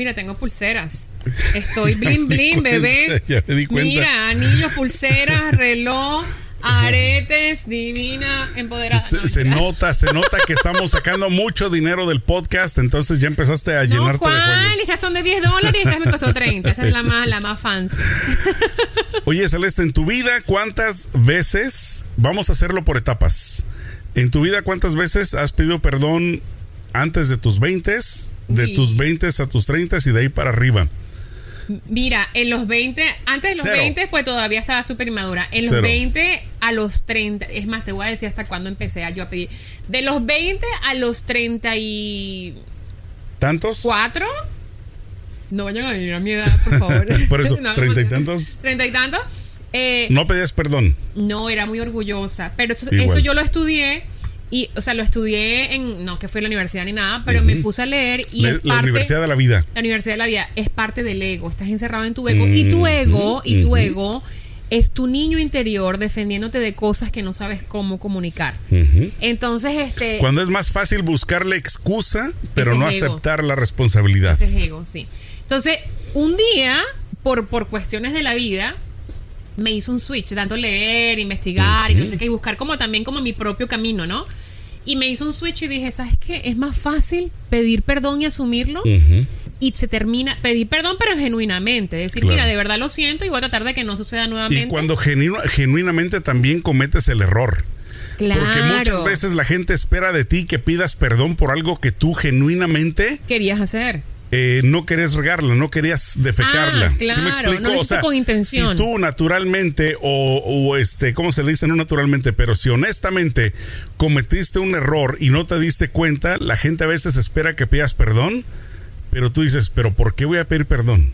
Mira, tengo pulseras. Estoy blin blin, bebé. Ya me di cuenta. Mira, anillos, pulseras, reloj, aretes, divina, empoderada. Se, nota, se nota que estamos sacando mucho dinero del podcast, entonces ya empezaste a No, llenarte de ¿cuál? joyas. Estas son de 10 dólares y estas me costó 30. Esa es la más, la más fancy. Oye, Celeste, en tu vida, ¿cuántas veces, vamos a hacerlo por etapas, en tu vida, ¿cuántas veces has pedido perdón antes de tus 20, de tus 20 a tus 30 y de ahí para arriba? Mira, en los 20, antes de los Cero. 20, pues todavía estaba súper inmadura. En los Cero. 20 a los 30, es más, te voy a decir hasta cuándo empecé a yo a pedir. De los 20 a los 34, ¿Tantos? no vayan a venir a mi edad, por favor. Por eso, No, treinta y tantos. Treinta y tantos. Eh, No pedías perdón. no, era muy orgullosa. Pero eso yo lo estudié. Y, o sea, lo estudié en, no que fue en la universidad ni nada, pero me puse a leer y La, es la parte, Universidad de la Vida. la universidad de la vida es parte del ego. Estás encerrado en tu ego. y tu Mm, ego, y tu ego es tu niño interior defendiéndote de cosas que no sabes cómo comunicar. Entonces, este. Cuando es más fácil buscarle excusa, pero no ego. aceptar la responsabilidad. Ese es ego, sí. Entonces, un día, por, por cuestiones de la vida, me hizo un switch, tanto leer, investigar y no sé qué, y buscar como también como mi propio camino, ¿no? Y me hizo un switch y dije, ¿sabes qué? Es más fácil pedir perdón y asumirlo. Y se termina, pedir perdón, pero genuinamente. Decir, Claro. mira, de verdad lo siento y voy a tratar de que no suceda nuevamente. Y cuando genu- genuinamente también cometes el error. claro, Porque muchas veces la gente espera de ti que pidas perdón por algo que tú genuinamente querías hacer. Eh, no querías regarla, no querías defecarla. Ah, ¿Sí me claro, explico? no lo hiciste con intención. Si tú naturalmente o, o este, ¿cómo se le dice? No naturalmente, pero si honestamente cometiste un error y no te diste cuenta, la gente a veces espera que pidas perdón, pero tú dices, ¿pero por qué voy a pedir perdón?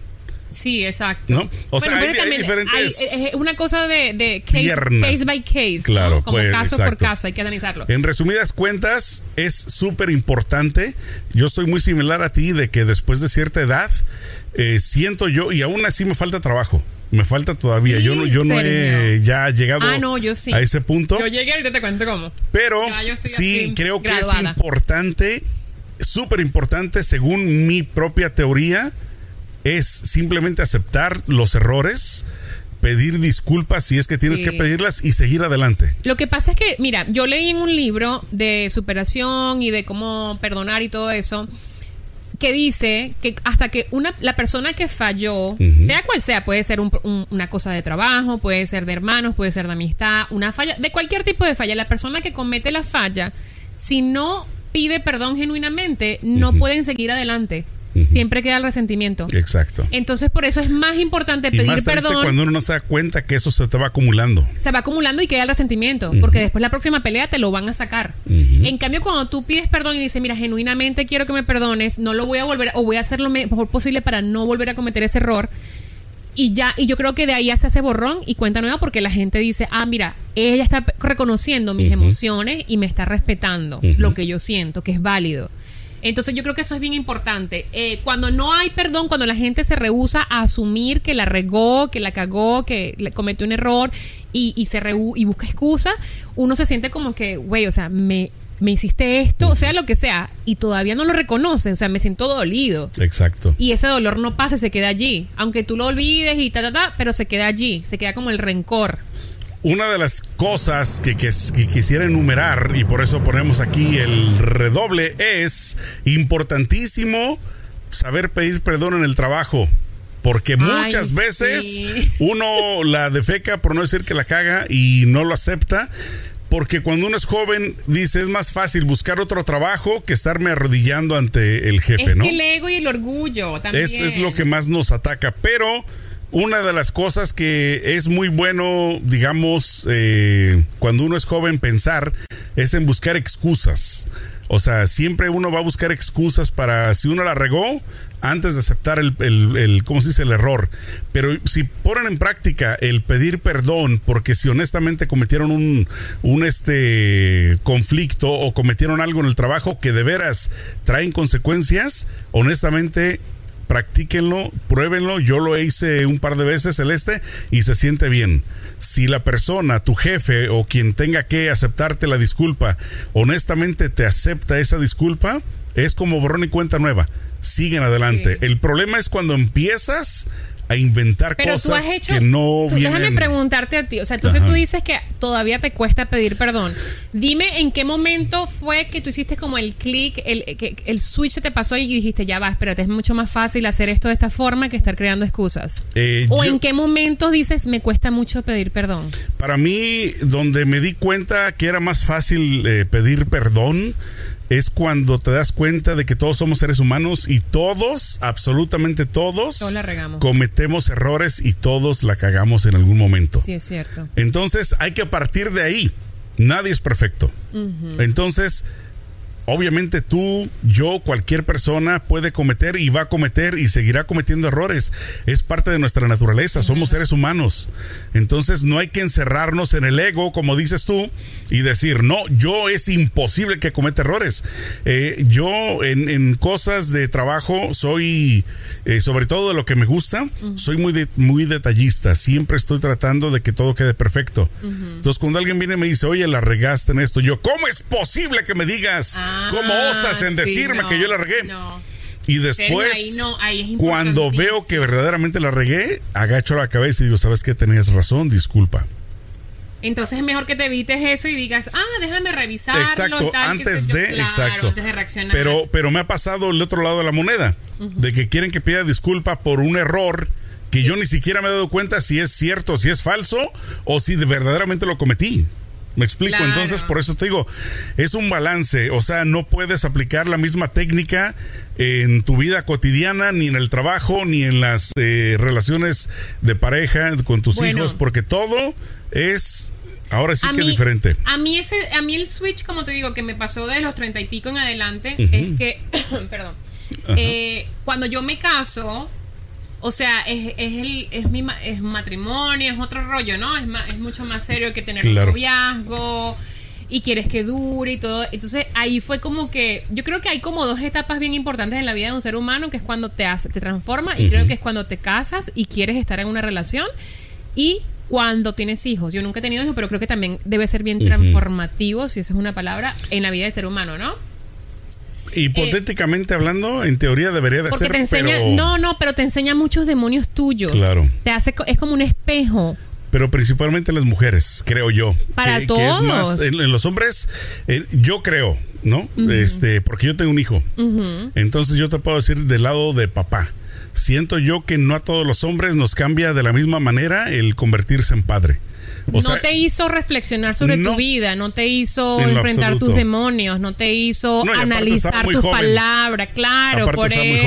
Sí, exacto. ¿No? O sea, hay- hay diferentes hay- es una cosa de, de case, case by case. ¿no? Claro, Como pues, caso por caso, hay que analizarlo. En resumidas cuentas, es súper importante. Yo estoy muy similar a ti de que después de cierta edad, eh, siento yo, y aún así me falta trabajo. Me falta todavía. Sí, yo no, yo no he ya llegado Ah, no, yo sí. a ese punto. Yo llegué ahorita te cuento cómo. Pero sí, creo que es importante, súper importante, según mi propia teoría, es simplemente aceptar los errores, pedir disculpas si es que tienes Sí. que pedirlas y seguir adelante. Lo que pasa es que, mira, yo leí en un libro de superación y de cómo perdonar y todo eso, que dice que hasta que una la persona que falló, sea cual sea, puede ser un- un- una cosa de trabajo, puede ser de hermanos, puede ser de amistad, una falla, de cualquier tipo de falla, la persona que comete la falla, si no pide perdón genuinamente, no pueden seguir adelante. Siempre queda el resentimiento. Exacto. Entonces, por eso es más importante Y pedir más triste perdón. cuando uno no se da cuenta que eso se te va acumulando. se va acumulando y queda el resentimiento, porque después la próxima pelea te lo van a sacar. En cambio, cuando tú pides perdón y dices, mira, genuinamente quiero que me perdones, no lo voy a volver, o voy a hacer lo mejor posible para no volver a cometer ese error. Y ya, y yo creo que de ahí ya se hace borrón y cuenta nueva porque la gente dice, ah, mira, ella está reconociendo mis emociones y me está respetando lo que yo siento, que es válido. Entonces yo creo que eso es bien importante. Eh, cuando no hay perdón, cuando la gente se rehúsa a asumir que la regó, que la cagó, que le cometió un error y, y se rehu- y busca excusa, uno se siente como que, güey, o sea, me, me hiciste esto, o sea, lo que sea, y todavía no lo reconoce, o sea, me siento dolido. Exacto. Y ese dolor no pasa, se queda allí. Aunque tú lo olvides y ta, ta, ta, pero se queda allí. Se queda como el rencor. Una de las cosas que, que- que quisiera enumerar, y por eso ponemos aquí el redoble, es importantísimo saber pedir perdón en el trabajo. Porque Ay, muchas veces sí. uno la defeca, por no decir que la caga, y no lo acepta. Porque cuando uno es joven, dice, es más fácil buscar otro trabajo que estarme arrodillando ante el jefe, es ¿no? que el ego y el orgullo también. Es, es lo que más nos ataca. Pero una de las cosas que es muy bueno, digamos, eh, cuando uno es joven pensar, es en buscar excusas. O sea, siempre uno va a buscar excusas para si uno la regó antes de aceptar el, el, ¿cómo se dice? El error. Pero si ponen en práctica el pedir perdón, porque si honestamente cometieron un, un este conflicto o cometieron algo en el trabajo que de veras traen consecuencias, honestamente practíquenlo, pruébenlo. Yo lo hice un par de veces, Celeste, y se siente bien. Si la persona, tu jefe o quien tenga que aceptarte la disculpa, honestamente te acepta esa disculpa, es como borrón y cuenta nueva. siguen adelante. El problema es cuando empiezas a inventar Pero cosas tú has hecho. que no tú- vienen. Déjame preguntarte a ti. O sea, entonces Ajá. tú dices que todavía te cuesta pedir perdón. Dime en qué momento fue que tú hiciste como el clic, el, el switch te pasó y dijiste, ya va, espérate, es mucho más fácil hacer esto de esta forma que estar creando excusas. Eh, o yo- en qué momento dices, me cuesta mucho pedir perdón. Para mí, donde me di cuenta que era más fácil eh, pedir perdón es cuando te das cuenta de que todos somos seres humanos y todos, absolutamente todos, Todos la regamos. cometemos errores y todos la cagamos en algún momento. Sí, es cierto. Entonces hay que partir de ahí. Nadie es perfecto. Entonces, obviamente tú, yo, cualquier persona puede cometer y va a cometer y seguirá cometiendo errores. Es parte de nuestra naturaleza, somos seres humanos. Entonces no hay que encerrarnos en el ego, como dices tú, y decir, no, yo es imposible que cometa errores. Eh, yo en, en cosas de trabajo soy, eh, sobre todo de lo que me gusta, soy muy, de- muy detallista. Siempre estoy tratando de que todo quede perfecto. Entonces cuando alguien viene y me dice, oye, la regaste en esto, yo, ¿cómo es posible que me digas? ¿Cómo Ah, osas en sí, decirme no, que yo la regué? no. Y después, ahí no, ahí es cuando veo que verdaderamente la regué, agacho la cabeza y digo, ¿sabes qué? Tenías razón, disculpa. Entonces es mejor que te evites eso y digas, ah, déjame revisarlo. Exacto, tal, antes sé yo". de, Claro, exacto. Antes de reaccionar. Pero, pero me ha pasado el otro lado de la moneda, de que quieren que pida disculpa por un error que yo ni siquiera me he dado cuenta si es cierto, si es falso o si de verdaderamente lo cometí. Me explico, Claro. entonces por eso te digo, es un balance, o sea, no puedes aplicar la misma técnica en tu vida cotidiana, ni en el trabajo, ni en las eh, relaciones de pareja con tus Bueno. hijos, porque todo es, ahora sí que mí, diferente. A mí, ese, a mí el switch, como te digo, que me pasó de los treinta y pico en adelante, es que, perdón, eh, cuando yo me caso, o sea, es, es, el, es mi es matrimonio, es otro rollo, ¿no? Es, ma- es mucho más serio que tener Claro. un noviazgo y quieres que dure y todo. Entonces ahí fue como que, yo creo que hay como dos etapas bien importantes en la vida de un ser humano, que es cuando te, hace, te transforma y creo que es cuando te casas y quieres estar en una relación y cuando tienes hijos. Yo nunca he tenido hijos, pero creo que también debe ser bien transformativo, si eso es una palabra, en la vida del ser humano, ¿no? Hipotéticamente hablando, en teoría debería de Porque ser, te enseña, pero, no, no, pero te enseña muchos demonios tuyos. Claro. Te hace, es como un espejo. pero principalmente las mujeres, creo yo. Para que, que es más, todos. en, en los hombres, eh, yo creo, ¿no? Este, porque yo tengo un hijo. Entonces yo te puedo decir del lado de papá. Siento yo que no a todos los hombres nos cambia de la misma manera el convertirse en padre. O no te hizo reflexionar sobre no. tu vida, no te hizo En enfrentar absoluto. tus demonios, no te hizo No, analizar tus joven. palabras, claro, aparte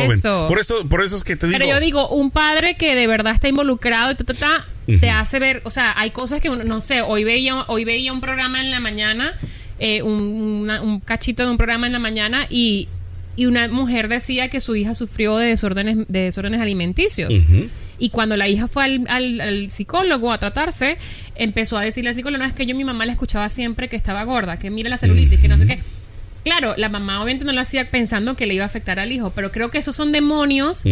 por eso. Por eso, por eso es que te digo. Pero yo digo, un padre que de verdad está involucrado y ta, ta, ta, te hace ver, o sea, hay cosas que uno, no sé, hoy veía, hoy veía un programa en la mañana, eh, un, una- un cachito de un programa en la mañana y, y una mujer decía que su hija sufrió de desórdenes, de desórdenes alimenticios. Y cuando la hija fue al, al- psicólogo a tratarse, empezó a decirle al psicólogo, no, es que yo mi mamá la escuchaba siempre que estaba gorda, que mira la celulitis, que no sé qué. Claro, la mamá obviamente no lo hacía pensando que le iba a afectar al hijo, pero creo que esos son demonios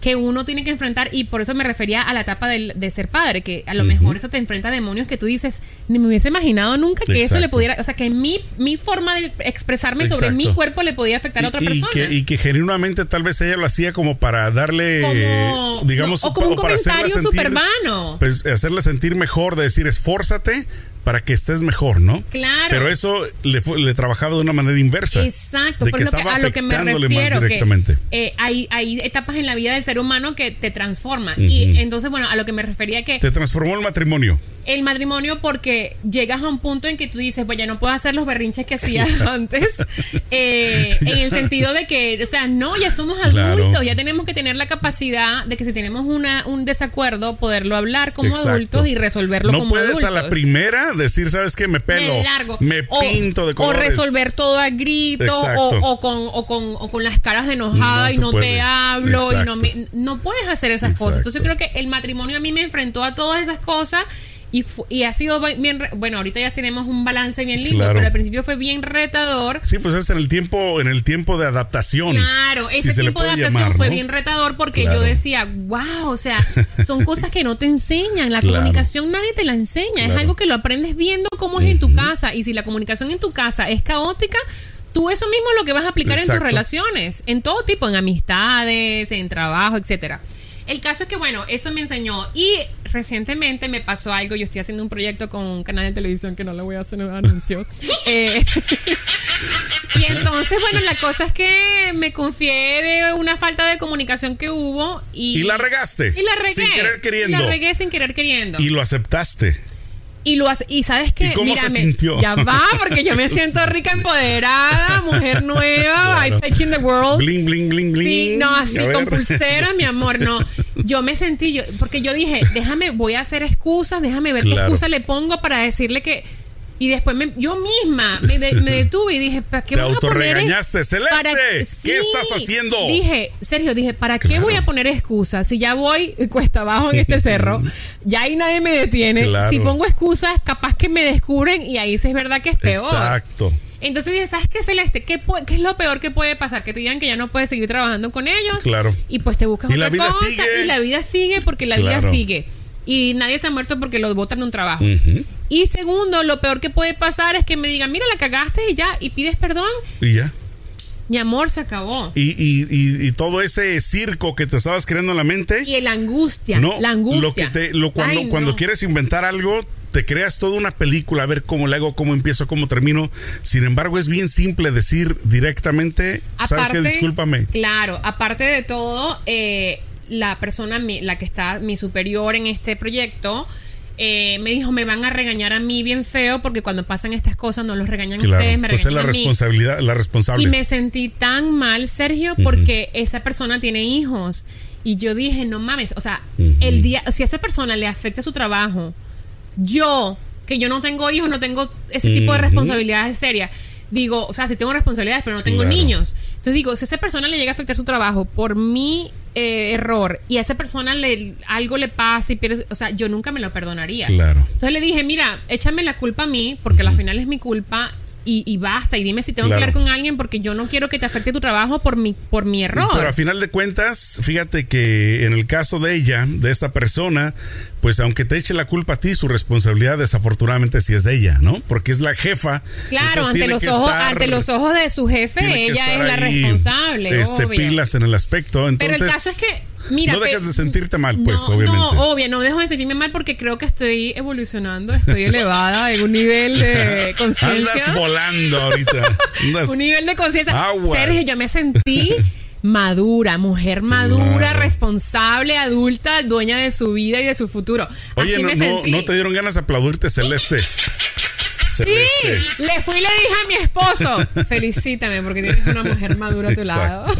que uno tiene que enfrentar y por eso me refería a la etapa del- de, ser padre, que a lo mejor eso te enfrenta a demonios que tú dices, ni me hubiese imaginado nunca que eso le pudiera, o sea, que mi, mi forma de expresarme sobre mi cuerpo le podía afectar a otra y, persona. que, y que genuinamente tal vez ella lo hacía como para darle, Como- digamos, no, o como un para comentario sentir-. Pues hacerla sentir mejor, de decir esfórzate para que estés mejor, ¿no? Claro. Pero eso le, fue- le trabajaba de una manera inversa. Exacto, De por que lo que, estaba a lo que me refiero. más que, directamente. eh, hay, hay etapas en la vida del ser humano que te transforman. Y entonces, bueno, a lo que me refería que Te transformó el matrimonio. El matrimonio porque llegas a un punto en que tú dices, pues ya no puedo hacer los berrinches que hacía antes, eh, en el sentido de que, o sea, no, ya somos adultos, Claro. ya tenemos que tener la capacidad de que si tenemos una, un desacuerdo, poderlo hablar como Exacto. adultos y resolverlo no como puedes adultos. a la primera decir, ¿sabes qué? Me pelo. Me largo. Me O- pinto de O colores. resolver todo a gritos, o, o con, o, con, o con las caras de enojada No y no puede. te hablo y no, me- no puedes hacer esas cosas. Entonces creo que el matrimonio a mí me enfrentó a todas esas cosas y, y ha sido bien, bueno, ahorita ya tenemos un balance bien lindo, Claro. pero al principio fue bien retador. Sí, pues es en el tiempo, en el tiempo de adaptación. Claro, si ese se le tiempo de adaptación llamar, fue bien retador porque Claro. yo decía, wow, o sea, son cosas que no te enseñan. La Claro. comunicación nadie te la enseña. Es algo que lo aprendes viendo cómo es en tu casa. Y si la comunicación en tu casa es caótica, tú eso mismo es lo que vas a aplicar en tus relaciones, en todo tipo, en amistades, en trabajo, etcétera. El caso es que, bueno, eso me enseñó. Y recientemente me pasó algo. Yo estoy haciendo un proyecto con un canal de televisión que no le voy a hacer un anuncio. Eh, y entonces, bueno, la cosa es que me confié de una falta de comunicación que hubo. Y, Y la regaste. Y la regué. Sin querer queriendo. La regué sin querer queriendo. Y lo aceptaste. Y lo y sabes qué, ¿Y cómo se Mírame, sintió? ya va, porque yo me siento rica, empoderada, mujer nueva, Claro. I'm taking the world. Bling, bling, bling, bling. Sí, no, así con ver. pulsera, mi amor, no. Yo me sentí, yo, porque yo dije, déjame, voy a hacer excusas, déjame ver qué excusa le pongo para decirle que. Y después me- yo misma me, de- me detuve y dije, ¿para qué Te vas a poner Celeste, para- ¿qué Sí. estás haciendo? Dije, Sergio, dije, ¿para qué voy a poner excusas? Si ya voy cuesta abajo en este cerro, ya ahí nadie me detiene. Claro. Si pongo excusas, capaz que me descubren y ahí sí es verdad que es peor. Exacto. Entonces dije, ¿sabes qué, Celeste? ¿Qué, qué es lo peor que puede pasar? Que te digan que ya no puedes seguir trabajando con ellos. Claro. Y pues te buscas Y otra la vida cosa. sigue. Y la vida sigue porque la vida sigue. Y nadie se ha muerto porque los botan de un trabajo. Ujú. Y segundo, lo peor que puede pasar es que me digan, mira, la cagaste y ya, y pides perdón. Y ya. Mi amor se acabó. Y, y, y, y todo ese circo que te estabas creando en la mente. Y la angustia, no, la angustia. Lo que te, lo, cuando, Ay, cuando quieres inventar algo, te creas toda una película, a ver cómo le hago, cómo empiezo, cómo termino. Sin embargo, es bien simple decir directamente, ¿sabes qué? Discúlpame. Claro, aparte de todo, eh, la persona, mi- la que está, mi superior en este proyecto, eh, me dijo, me van a regañar a mí bien feo porque cuando pasan estas cosas no los regañan Claro, ustedes, me pues es la regañan a mí. responsabilidad, la responsable. Y me sentí tan mal, Sergio, porque esa persona tiene hijos. Y yo dije, no mames, o sea, el día, si a esa persona le afecta su trabajo, yo, que yo no tengo hijos, no tengo ese tipo de responsabilidades serias, digo, o sea, sí tengo responsabilidades, pero no tengo Claro. niños. Entonces digo, si a esa persona le llega a afectar su trabajo por mi eh, error y a esa persona le, algo le pasa y pierde, o sea, yo nunca me lo perdonaría. Claro. Entonces le dije, mira, échame la culpa a mí, porque al final es mi culpa. Y, y basta, y dime si tengo Claro. que hablar con alguien porque yo no quiero que te afecte tu trabajo por mi, por mi error. Pero a final de cuentas, fíjate que en el caso de ella, de esta persona, pues aunque te eche la culpa a ti, su responsabilidad desafortunadamente sí es de ella, ¿no? Porque es la jefa. claro, ante los, ojos, estar- ante los ojos de su jefe, ella es la responsable. Este, obvio. pilas en el aspecto. Entonces, Pero el caso es que, mira. no dejas de sentirte mal, pues, no, obviamente. No, obvio, no dejo de sentirme mal porque creo que estoy evolucionando, estoy elevada en un nivel de conciencia. Andas volando ahorita. Andas- un nivel de conciencia. Sergio, yo me sentí madura, mujer madura, Claro. responsable, adulta, dueña de su vida y de su futuro. Oye, Así no, me no, sentí. no te dieron ganas de aplaudirte, Celeste. Sí, le fui y le dije a mi esposo, felicítame porque tienes una mujer madura a tu lado.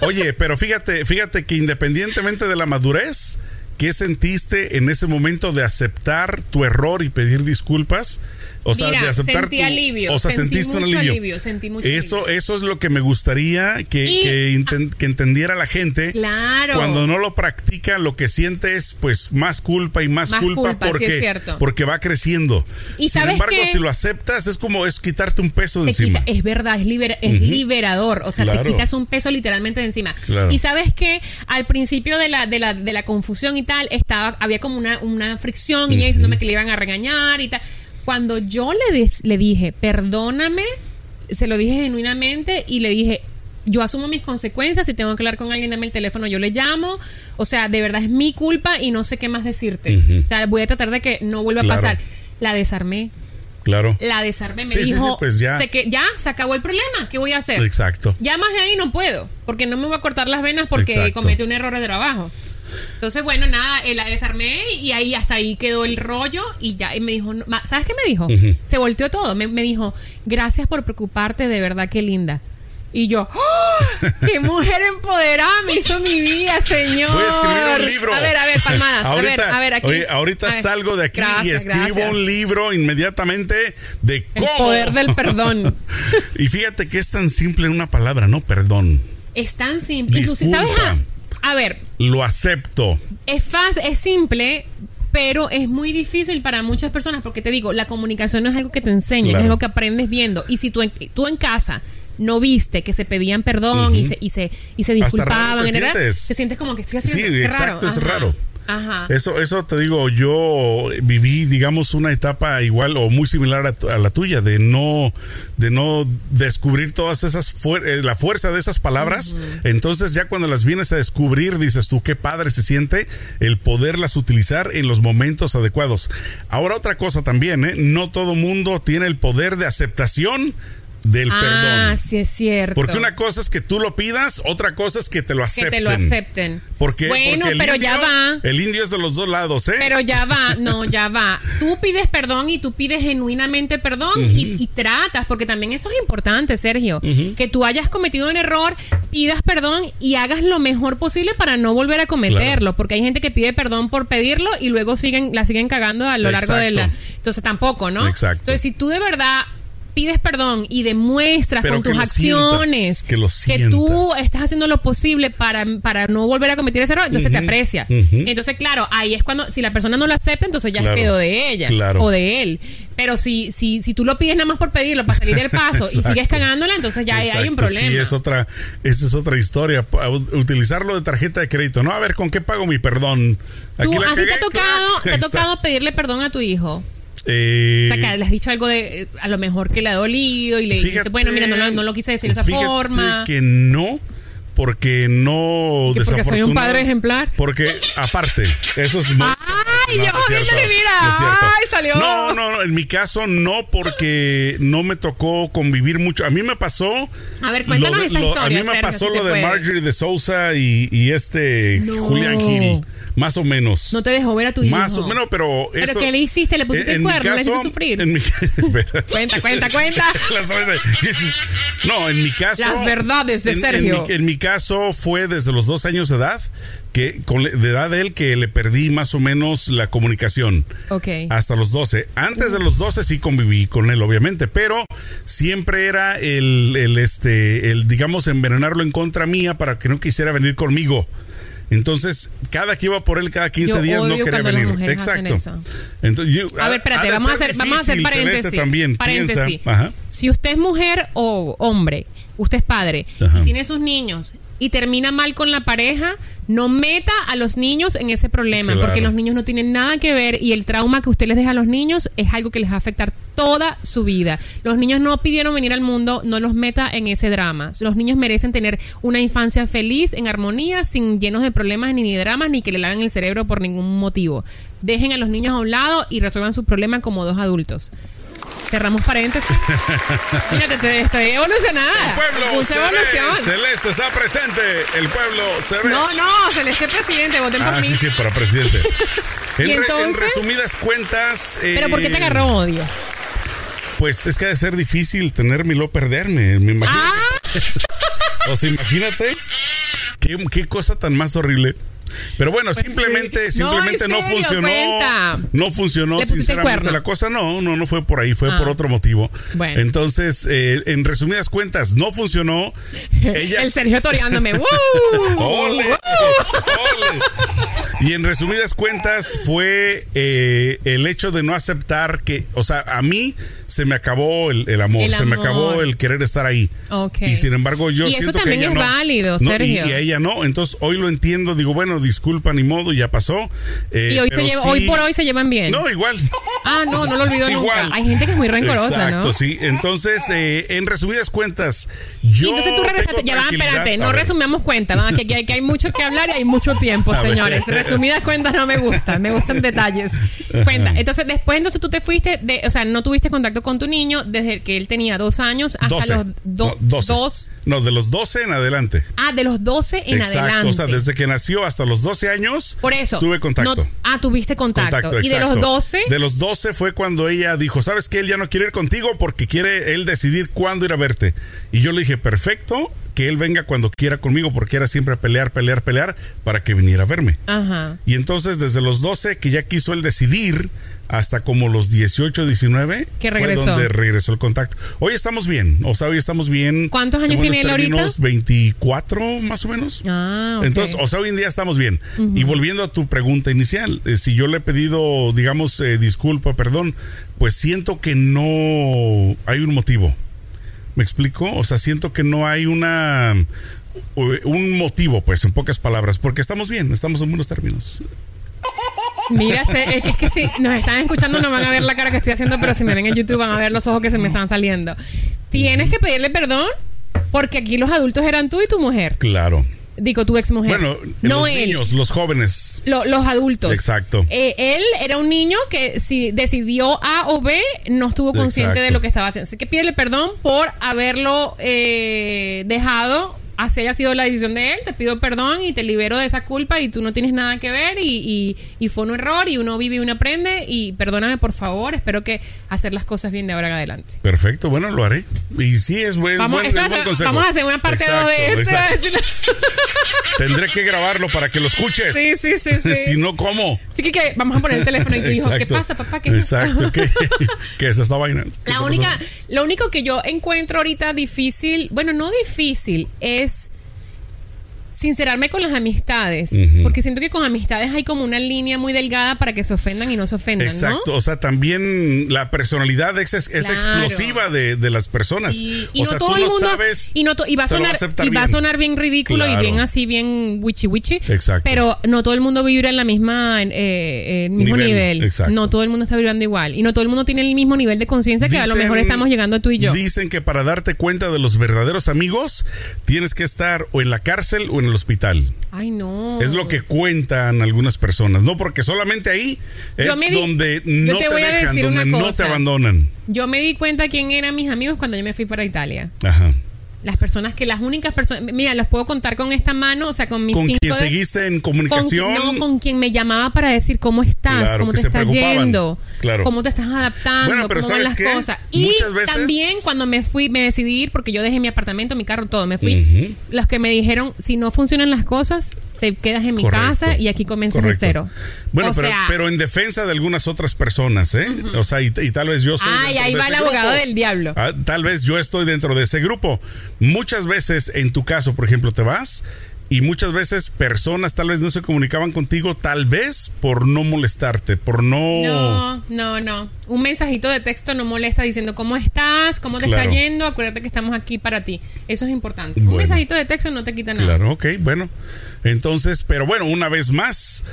Oye, pero fíjate, fíjate que independientemente de la madurez, ¿qué sentiste en ese momento de aceptar tu error y pedir disculpas? O sea, Mira, de aceptar sentí tu- alivio, O sea, sentí sentiste un mucho alivio. alivio, sentí mucho eso, alivio. eso es lo que me gustaría que, Y- que, inten- que entendiera la gente. Claro. Cuando no lo practica, lo que siente es pues más culpa y más, Más culpa, porque, porque va creciendo. Y Sin ¿sabes embargo, si lo aceptas, es como es quitarte un peso de encima. quita- es verdad, es, libera- es liberador. O sea, Claro. te quitas un peso literalmente de encima. Claro. Y sabes que al principio de la, de la, de la confusión y tal, estaba, había como una, una fricción y ella diciéndome que le iban a regañar y tal. Cuando yo le, le dije, perdóname, se lo dije genuinamente y le dije, yo asumo mis consecuencias, si tengo que hablar con alguien, dame el teléfono, yo le llamo. O sea, de verdad es mi culpa y no sé qué más decirte. O sea, voy a tratar de que no vuelva Claro. a pasar. La desarmé Claro. la desarmé, me Sí, sí, sí, dijo, pues ya. sé que ya se acabó el problema, ¿qué voy a hacer? Exacto. Ya más de ahí no puedo, porque no me voy a cortar las venas porque Exacto. cometí un error de trabajo. Entonces, bueno, nada, eh, la desarmé y ahí hasta ahí quedó el rollo y ya, y me dijo, no, ¿sabes qué me dijo? Se volteó todo, me, me dijo, gracias por preocuparte, de verdad, qué linda. Y yo, ¡Oh! ¡qué mujer empoderada me hizo mi vida, señor! Voy a escribir un libro. A ver, a ver, palmadas. ahorita, a ver, a ver, aquí. oye, ahorita A ver. salgo de aquí y escribo gracias. un libro inmediatamente de El cómo. poder del perdón. y fíjate que es tan simple una palabra, ¿no? Perdón. Es tan simple. Disculpa. ¿Sabes? A, ver, Lo acepto. es fácil, es simple, pero es muy difícil para muchas personas porque te digo, la comunicación no es algo que te enseñan, Claro. es algo que aprendes viendo. Y si tú en, tú en casa no viste que se pedían perdón y, se, y, se, y se Hasta disculpaban, raro te sientes. te sientes como que estoy Sí, haciendo qué exacto, es Ajá. Eso, eso te digo, yo viví, digamos, una etapa igual o muy similar a, la tuya, de no, de no descubrir todas esas, eh, la fuerza de esas palabras. Entonces ya cuando las vienes a descubrir, dices tú, qué padre se siente el poderlas utilizar en los momentos adecuados. Ahora otra cosa también, ¿eh? no todo mundo tiene el poder de aceptación del ah, perdón. Ah, sí es cierto. Porque una cosa es que tú lo pidas, otra cosa es que te lo acepten. Que te lo acepten. Porque, bueno, pero ya va. El indio es de los dos lados, ¿eh? Pero ya va, no, ya va. Tú pides perdón y tú pides genuinamente perdón y, tratas, porque también eso es importante, Sergio. Que tú hayas cometido un error, pidas perdón y hagas lo mejor posible para no volver a cometerlo. Porque hay gente que pide perdón por pedirlo y luego siguen, la siguen cagando a lo largo de la. Entonces tampoco, ¿no? Exacto. Entonces, si tú de verdad pides perdón y demuestras con tus acciones que, tú estás haciendo lo posible para, para no volver a cometer ese error, entonces te aprecia. Entonces, claro, ahí es cuando, si la persona no lo acepta, entonces ya es pedo de ella o de él. Pero si, si, si tú lo pides nada más por pedirlo, para salir del paso y sigues cagándola, entonces ya hay un problema. Sí, es otra, esa es otra historia. Utilizarlo de tarjeta de crédito, ¿no? A ver, ¿con qué pago mi perdón? Aquí ¿Tú, te ha tocado, te ha tocado pedirle perdón a tu hijo? Eh, o sea, que le has dicho algo de a lo mejor que le ha dolido y le dijiste, bueno, mira, no, lo quise decir de esa forma. que no, porque no. porque soy un padre ejemplar. Porque, aparte, eso es. ¡Ay, yo, mira! ¡Ay, salió! No, no, no, en mi caso no, porque no me tocó convivir mucho. A mí me pasó. A ver, cuéntanos esa historia. A mí me pasó lo de Marjorie de Sousa y, y este Julián Gil. Más o menos. No te dejó ver a tu hijo. Más o menos, pero. ¿Pero qué le hiciste? ¿Le pusiste el cuerno? ¿Le hiciste sufrir? En mi, cuenta, cuenta, cuenta. no, en mi caso. Las verdades de Sergio. En mi, caso fue desde los dos años de edad que con de edad de él que le perdí más o menos la comunicación. Ok. Hasta los 12. Antes de los 12 sí conviví con él, obviamente, pero siempre era el, el, este, el, digamos, envenenarlo en contra mía para que no quisiera venir conmigo. Entonces, cada que iba por él cada 15 días no quería venir. Exacto. Entonces, a ver, espérate, vamos a, hacer, vamos a hacer paréntesis. También, paréntesis. Si usted es mujer o hombre, usted es padre y tiene sus niños y termina mal con la pareja, no meta a los niños en ese problema, porque los niños no tienen nada que ver y el trauma que usted les deja a los niños es algo que les va a afectar toda su vida. Los niños no pidieron venir al mundo, no los meta en ese drama. Los niños merecen tener una infancia feliz, en armonía, sin llenos de problemas ni de dramas, ni que le laven el cerebro por ningún motivo. Dejen a los niños a un lado y resuelvan sus problemas como dos adultos. Cerramos paréntesis. Fíjate, estoy evolucionada. El pueblo Mucha evolución. Celeste está presente. El pueblo se ve. No, no, Celeste presidente. Voten ah, por mí. sí, sí, para presidente. en, en, resumidas cuentas. ¿Pero por qué te agarró eh, odio? Pues es que ha de ser difícil tenerme y perderme. Me imagino. Ah. o sea, imagínate. Qué, qué cosa tan más horrible. Pero bueno, pues simplemente, simplemente no, funcionó. No funcionó, sinceramente, la cosa. No, no, no fue por ahí, fue por ah. otro motivo. Entonces, eh, en resumidas cuentas, no funcionó. Ella... El Sergio toreándome. Y en resumidas cuentas, fue eh, el hecho de no aceptar que, o sea, a mí se me acabó el, amor, se me acabó el querer estar ahí. Y sin embargo, yo y siento eso también que ella es válido, Sergio. Y, a ella no. Entonces, hoy lo entiendo, digo, bueno, disculpa, ni modo, ya pasó. Eh, y hoy, se hoy por hoy se llevan bien. No, igual. Ah, no, no lo olvido nunca. Hay gente que es muy rencorosa, Exacto, sí. Entonces, eh, en resumidas cuentas, yo. Y entonces tú regresaste. Ya va, espérate, no resumamos cuentas, que, que, hay mucho que hablar y hay mucho tiempo, señores. Resumidas cuentas no me gustan, me gustan detalles. Cuenta. Entonces, después, entonces tú te fuiste, de, o sea, no tuviste contacto con tu niño desde que él tenía dos años hasta los dos. No, de los 12 en adelante. Ah, de los 12 en adelante. O sea, desde que nació hasta los 12 años. Por eso. Tuve contacto. ah, tuviste contacto. y de los 12. De los 12 fue cuando ella dijo, ¿sabes que Él ya no quiere ir contigo porque quiere él decidir cuándo ir a verte. Y yo le dije, perfecto, que él venga cuando quiera conmigo porque era siempre pelear, pelear, pelear para que viniera a verme. Ajá. Y entonces desde los 12 que ya quiso él decidir hasta como los 18, 19 que regresó. fue donde regresó el contacto. Hoy estamos bien, o sea, hoy estamos bien. ¿Cuántos años tiene él ahorita? 24 más o menos. Ah, Entonces, o sea, hoy en día estamos bien. Y volviendo a tu pregunta inicial, eh, si yo le he pedido, digamos, eh, disculpa, perdón, pues siento que no hay un motivo. ¿Me explico? O sea, siento que no hay una un motivo, pues, en pocas palabras, porque estamos bien, estamos en buenos términos. Mira, es que, es que si nos están escuchando no van a ver la cara que estoy haciendo, pero si me ven en YouTube van a ver los ojos que se me están saliendo. Tienes que pedirle perdón porque aquí los adultos eran tú y tu mujer. Claro. Digo, tu ex mujer. Bueno, no los él. niños, los jóvenes. Lo- los adultos. Exacto. Eh, él era un niño que si decidió A o B, no estuvo consciente Exacto. de lo que estaba haciendo. Así que pídele perdón por haberlo eh, dejado. Así haya sido la decisión de él, te pido perdón y te libero de esa culpa y tú no tienes nada que ver y, y- y fue un error y uno vive y uno aprende y perdóname por favor, espero que hacer las cosas bien de ahora en adelante. Perfecto, bueno, lo haré. Y sí, es buen, Vamos, buen- es a buen ser- consejo. vamos a hacer una parte 2 de Exacto, esto. exacto. Tendré que grabarlo para que lo escuches. Sí, sí, sí, sí. si no, ¿cómo? Así que, que vamos a poner el teléfono y tu hijo, ¿qué pasa, papá? ¿Qué es esto?" Exacto, ¿qué, ¿qué es esta vaina? ¿Qué La única, lo único que yo encuentro ahorita difícil, bueno, no difícil, es this sincerarme con las amistades. Porque siento que con amistades hay como una línea muy delgada para que se ofendan y no se ofendan, Exacto, ¿no? o sea, también la personalidad es, es Claro. explosiva de, de las personas. Sí, y o no sea, todo tú el mundo sabes. y no y va a sonar y va a sonar bien ridículo Claro. y bien así bien wichi wichi Exacto. pero no todo el mundo vibra en la misma en, eh, el mismo Nivel, nivel, exacto. no todo el mundo está vibrando igual y no todo el mundo tiene el mismo nivel de conciencia que a lo mejor estamos llegando tú y yo Dicen que para darte cuenta de los verdaderos amigos, tienes que estar o en la cárcel o en el hospital. ay no Es lo que cuentan algunas personas, ¿no? Porque solamente ahí es di- donde no te te, dejan, donde no te abandonan. Yo me di cuenta quién eran mis amigos cuando yo me fui para Italia. Ajá. Las personas que, las únicas personas, mira, los puedo contar con esta mano, o sea, con mis Con cinco quien de- seguiste en con, comunicación. no, con quien me llamaba para decir cómo estás, Claro, cómo te estás yendo, Claro. cómo te estás adaptando, Bueno, pero cómo van ¿sabes las qué? cosas. Y veces- también cuando me fui, me decidí ir porque yo dejé mi apartamento, mi carro, todo, me fui. Los que me dijeron, si no funcionan las cosas, te quedas en mi Correcto. casa y aquí comienzas de cero. Bueno, O pero, sea, pero en defensa de algunas otras personas, ¿eh? O sea, y, y tal vez yo soy. Ay, ahí de va el abogado grupo. del diablo. Ah, tal vez yo estoy dentro de ese grupo. Muchas veces, en tu caso, por ejemplo, te vas y muchas veces personas tal vez no se comunicaban contigo, tal vez por no molestarte, por no. No, no, no. Un mensajito de texto no molesta diciendo cómo estás, cómo te Claro. está yendo, acuérdate que estamos aquí para ti. Eso es importante. Un mensajito de texto no te quita nada. Claro, ok, bueno. Entonces, pero bueno, una vez más,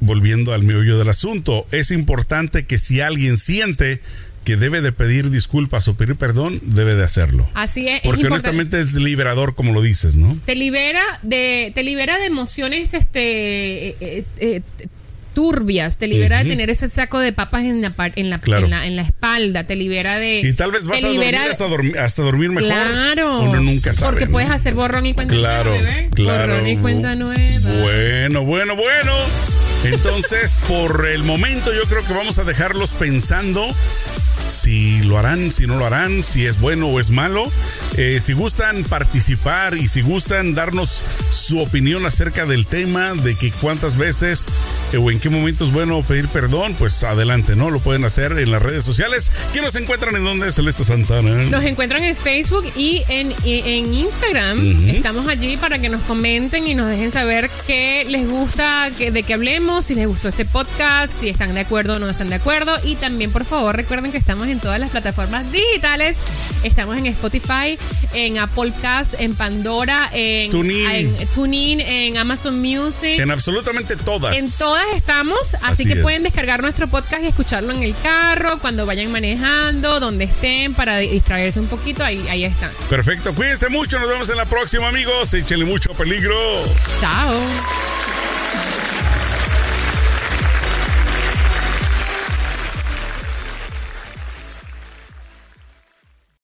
volviendo al meollo del asunto, es importante que si alguien siente que debe de pedir disculpas o pedir perdón, debe de hacerlo. Así es. es Porque importante. honestamente es liberador, como lo dices, ¿no? te libera de te libera de emociones este eh, eh, eh, turbias, te libera de tener ese saco de papas en la en la, Claro. en la en la espalda, te libera de Y tal vez vas a dormir hasta, dormir hasta dormir mejor. Claro. Uno nunca sabe. Porque ¿no? puedes hacer borrón y cuenta Claro, nueva, bebé. claro. Borrón y cuenta nueva. Bueno, bueno, bueno. Entonces, por el momento yo creo que vamos a dejarlos pensando si lo harán, si no lo harán, si es bueno o es malo. Eh, si gustan participar y si gustan darnos su opinión acerca del tema, de que cuántas veces eh, o en qué momento es bueno pedir perdón, pues adelante, ¿no? Lo pueden hacer en las redes sociales. ¿Qué nos encuentran en donde, Celeste Santana? Nos encuentran en Facebook y en, en Instagram. Estamos allí para que nos comenten y nos dejen saber qué les gusta, que, de qué hablemos, si les gustó este podcast, si están de acuerdo o no están de acuerdo. Y también, por favor, recuerden que estamos en todas las plataformas digitales. Estamos en Spotify, en Apple Cast, en Pandora, en TuneIn. en, TuneIn, en Amazon Music. En absolutamente todas. En todas estamos, así, Así que es. pueden descargar nuestro podcast y escucharlo en el carro, cuando vayan manejando, donde estén, para distraerse un poquito, ahí, ahí están. Perfecto, cuídense mucho, nos vemos en la próxima amigos, échenle mucho peligro. Chao.